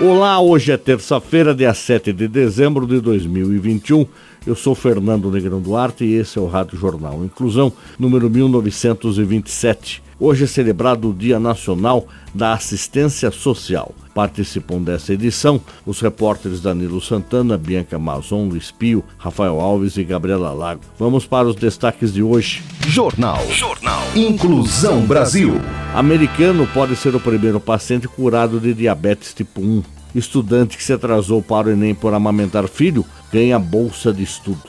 Olá, hoje é terça-feira, dia 7 de dezembro de 2021. Eu sou Fernando Negrão Duarte e esse é o Rádio Jornal Inclusão, número 1927. Hoje é celebrado o Dia Nacional da Assistência Social. Participam dessa edição os repórteres Danilo Santana, Bianca Mazon, Luiz Pio, Rafael Alves e Gabriela Lago. Vamos para os destaques de hoje. Jornal. Jornal. Inclusão Brasil. Americano pode ser o primeiro paciente curado de diabetes tipo 1. Estudante que se atrasou para o Enem por amamentar filho ganha bolsa de estudo.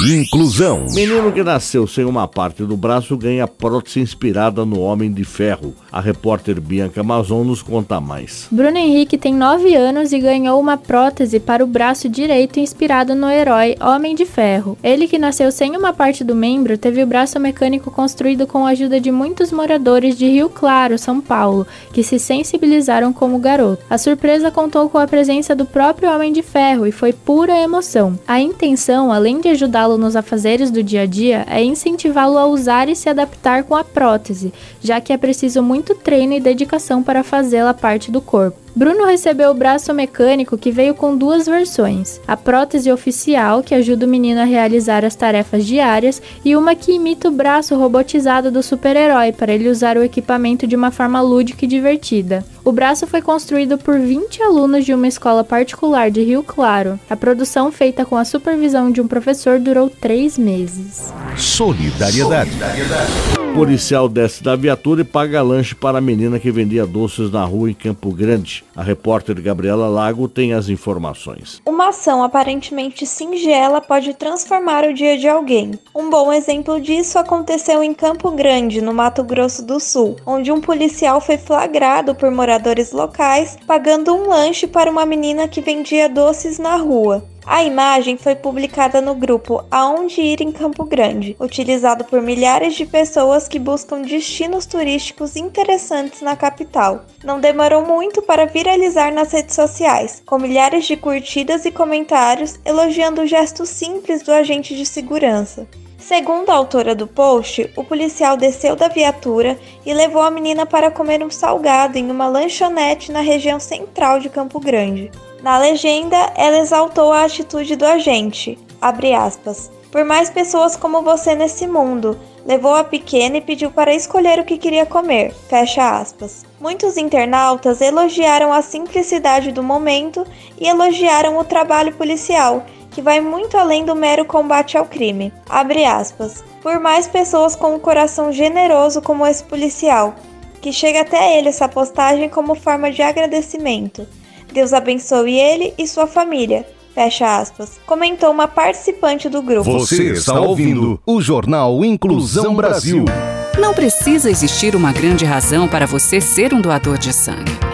Inclusão. Menino que nasceu sem uma parte do braço ganha prótese inspirada no Homem de Ferro. A repórter Bianca Amazon nos conta mais. Bruno Henrique tem 9 anos e ganhou uma prótese para o braço direito inspirado no herói Homem de Ferro. Ele que nasceu sem uma parte do membro teve o braço mecânico construído com a ajuda de muitos moradores de Rio Claro, São Paulo, que se sensibilizaram como garoto. A surpresa contou com a presença do próprio Homem de Ferro e foi pura emoção. A intenção, além de ajudá-lo ajudá-lo nos afazeres do dia a dia é incentivá-lo a usar e se adaptar com a prótese, já que é preciso muito treino e dedicação para fazê-la parte do corpo. Bruno recebeu o braço mecânico que veio com duas versões: a prótese oficial, que ajuda o menino a realizar as tarefas diárias, e uma que imita o braço robotizado do super-herói para ele usar o equipamento de uma forma lúdica e divertida. O braço foi construído por 20 alunos de uma escola particular de Rio Claro. A produção, feita com a supervisão de um professor, durou três meses. Solidariedade. Solidariedade. Policial desce da viatura e paga lanche para a menina que vendia doces na rua em Campo Grande. A repórter Gabriela Lago tem as informações. Uma ação aparentemente singela pode transformar o dia de alguém. Um bom exemplo disso aconteceu em Campo Grande, no Mato Grosso do Sul, onde um policial foi flagrado por moradores locais pagando um lanche para uma menina que vendia doces na rua. A imagem foi publicada no grupo Aonde Ir em Campo Grande, utilizado por milhares de pessoas que buscam destinos turísticos interessantes na capital. Não demorou muito para viralizar nas redes sociais, com milhares de curtidas e comentários elogiando o gesto simples do agente de segurança. Segundo a autora do post, o policial desceu da viatura e levou a menina para comer um salgado em uma lanchonete na região central de Campo Grande. Na legenda, ela exaltou a atitude do agente, aspas, por mais pessoas como você nesse mundo, levou a pequena e pediu para escolher o que queria comer, fecha aspas. Muitos internautas elogiaram a simplicidade do momento e elogiaram o trabalho policial, que vai muito além do mero combate ao crime. Abre aspas. Por mais pessoas com um coração generoso como esse policial, que chega até ele essa postagem como forma de agradecimento. Deus abençoe ele e sua família. Fecha aspas. Comentou uma participante do grupo. Você está ouvindo o Jornal Inclusão Brasil. Não precisa existir uma grande razão para você ser um doador de sangue.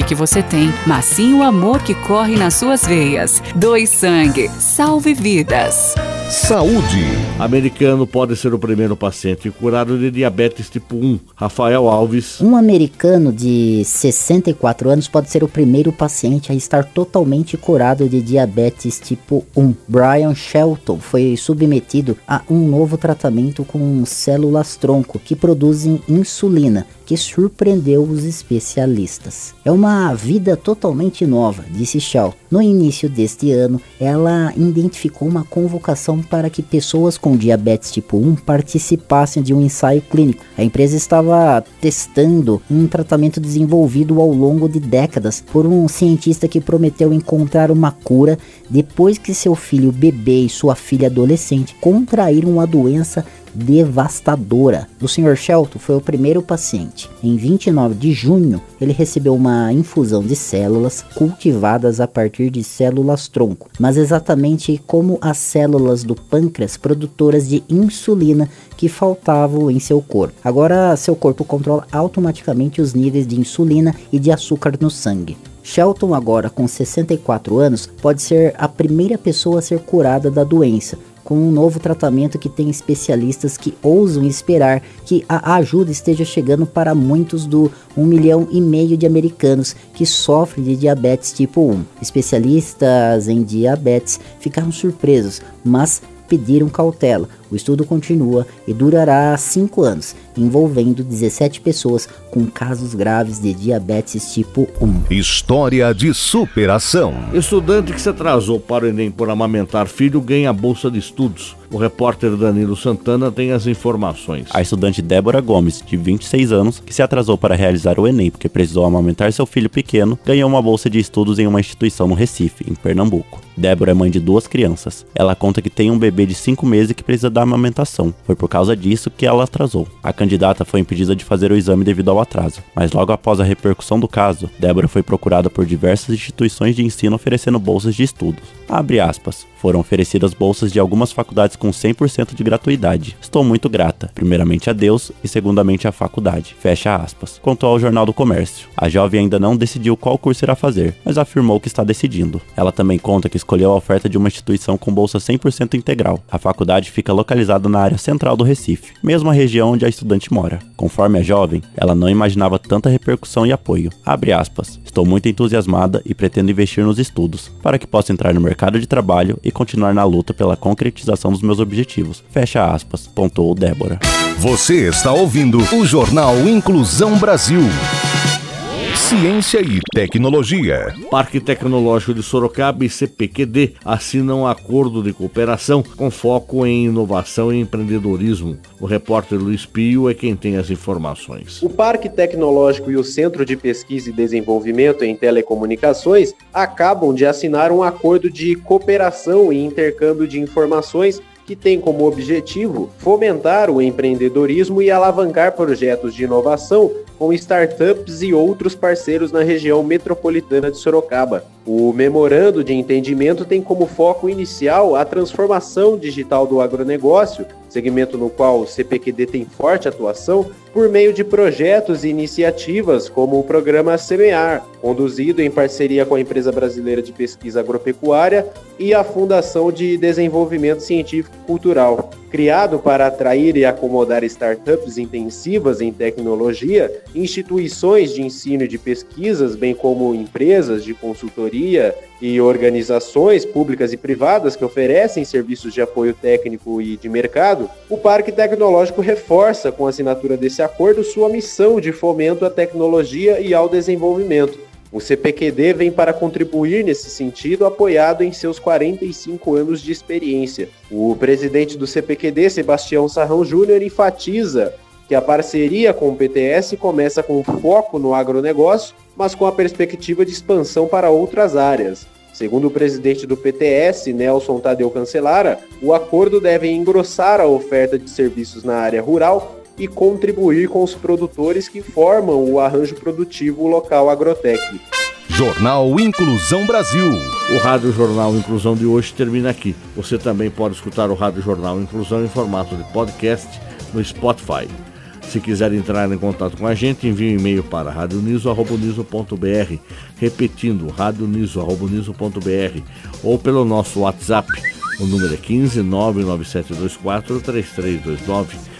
sangue que você tem, mas sim o amor que corre nas suas veias. Doe sangue, salve vidas. Saúde. Americano pode ser o primeiro paciente curado de diabetes tipo 1. Rafael Alves. Um americano de 64 anos pode ser o primeiro paciente a estar totalmente curado de diabetes tipo 1. Brian Shelton foi submetido a um novo tratamento com células tronco que produzem insulina que surpreendeu os especialistas. É uma vida totalmente nova, disse Shaw. No início deste ano, ela identificou uma convocação para que pessoas com diabetes tipo 1 participassem de um ensaio clínico. A empresa estava testando um tratamento desenvolvido ao longo de décadas por um cientista que prometeu encontrar uma cura depois que seu filho bebê e sua filha adolescente contraíram a doença devastadora. O Sr. Shelton foi o primeiro paciente. Em 29 de junho, ele recebeu uma infusão de células cultivadas a partir de células tronco, mas exatamente como as células do pâncreas produtoras de insulina que faltavam em seu corpo. Agora, seu corpo controla automaticamente os níveis de insulina e de açúcar no sangue. Shelton, agora com 64 anos, pode ser a primeira pessoa a ser curada da doença, com um novo tratamento que tem especialistas que ousam esperar que a ajuda esteja chegando para muitos do 1 milhão e meio de americanos que sofrem de diabetes tipo 1. Especialistas em diabetes ficaram surpresos, mas pediram cautela. O estudo continua e durará 5 anos, envolvendo 17 pessoas com casos graves de diabetes tipo 1. História de superação. Estudante que se atrasou para o Enem por amamentar filho ganha bolsa de estudos. O repórter Danilo Santana tem as informações. A estudante Débora Gomes, de 26 anos, que se atrasou para realizar o Enem porque precisou amamentar seu filho pequeno, ganhou uma bolsa de estudos em uma instituição no Recife, em Pernambuco. Débora é mãe de duas crianças. Ela conta que tem um bebê de 5 meses que precisa da amamentação. Foi por causa disso que ela atrasou. A candidata foi impedida de fazer o exame devido ao atraso, mas logo após a repercussão do caso, Débora foi procurada por diversas instituições de ensino oferecendo bolsas de estudos. Abre aspas. Foram oferecidas bolsas de algumas faculdades com 100% de gratuidade. Estou muito grata, primeiramente a Deus e segundamente à faculdade. Fecha aspas. Contou ao Jornal do Comércio. A jovem ainda não decidiu qual curso irá fazer, mas afirmou que está decidindo. Ela também conta que escolheu a oferta de uma instituição com bolsa 100% integral. A faculdade fica localizada na área central do Recife, mesma região onde a estudante mora. Conforme a jovem, ela não imaginava tanta repercussão e apoio. Aspas. Estou muito entusiasmada e pretendo investir nos estudos, para que possa entrar no mercado de trabalho e continuar na luta pela concretização dos meus objetivos. Fecha aspas, pontuou Débora. Você está ouvindo o Jornal Inclusão Brasil. Ciência e Tecnologia. Parque Tecnológico de Sorocaba e CPQD assinam um acordo de cooperação com foco em inovação e empreendedorismo. O repórter Luiz Pio é quem tem as informações. O Parque Tecnológico e o Centro de Pesquisa e Desenvolvimento em Telecomunicações acabam de assinar um acordo de cooperação e intercâmbio de informações que tem como objetivo fomentar o empreendedorismo e alavancar projetos de inovação com startups e outros parceiros na região metropolitana de Sorocaba. O memorando de entendimento tem como foco inicial a transformação digital do agronegócio, segmento no qual o CPQD tem forte atuação, por meio de projetos e iniciativas como o programa Semear, conduzido em parceria com a empresa brasileira de pesquisa agropecuária e a Fundação de Desenvolvimento Científico Cultural. Criado para atrair e acomodar startups intensivas em tecnologia, instituições de ensino e de pesquisas, bem como empresas de consultoria e organizações públicas e privadas que oferecem serviços de apoio técnico e de mercado, o Parque Tecnológico reforça, com a assinatura desse acordo, sua missão de fomento à tecnologia e ao desenvolvimento o CPQD vem para contribuir nesse sentido, apoiado em seus 45 anos de experiência. O presidente do CPQD, Sebastião Sarrão Júnior, enfatiza que a parceria com o PTS começa com foco no agronegócio, mas com a perspectiva de expansão para outras áreas. Segundo o presidente do PTS, Nelson Tadeu Cancelara, o acordo deve engrossar a oferta de serviços na área rural e contribuir com os produtores que formam o arranjo produtivo local agrotec. Jornal Inclusão Brasil. O Rádio Jornal Inclusão de hoje termina aqui. Você também pode escutar o Rádio Jornal Inclusão em formato de podcast no Spotify. Se quiser entrar em contato com a gente, envie um e-mail para radioniso.br, repetindo radioniso.br ou pelo nosso WhatsApp. O número é 15 99724 3329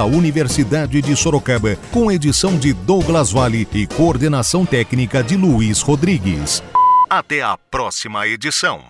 da Universidade de Sorocaba, com edição de Douglas Vale e coordenação técnica de Luiz Rodrigues. Até a próxima edição.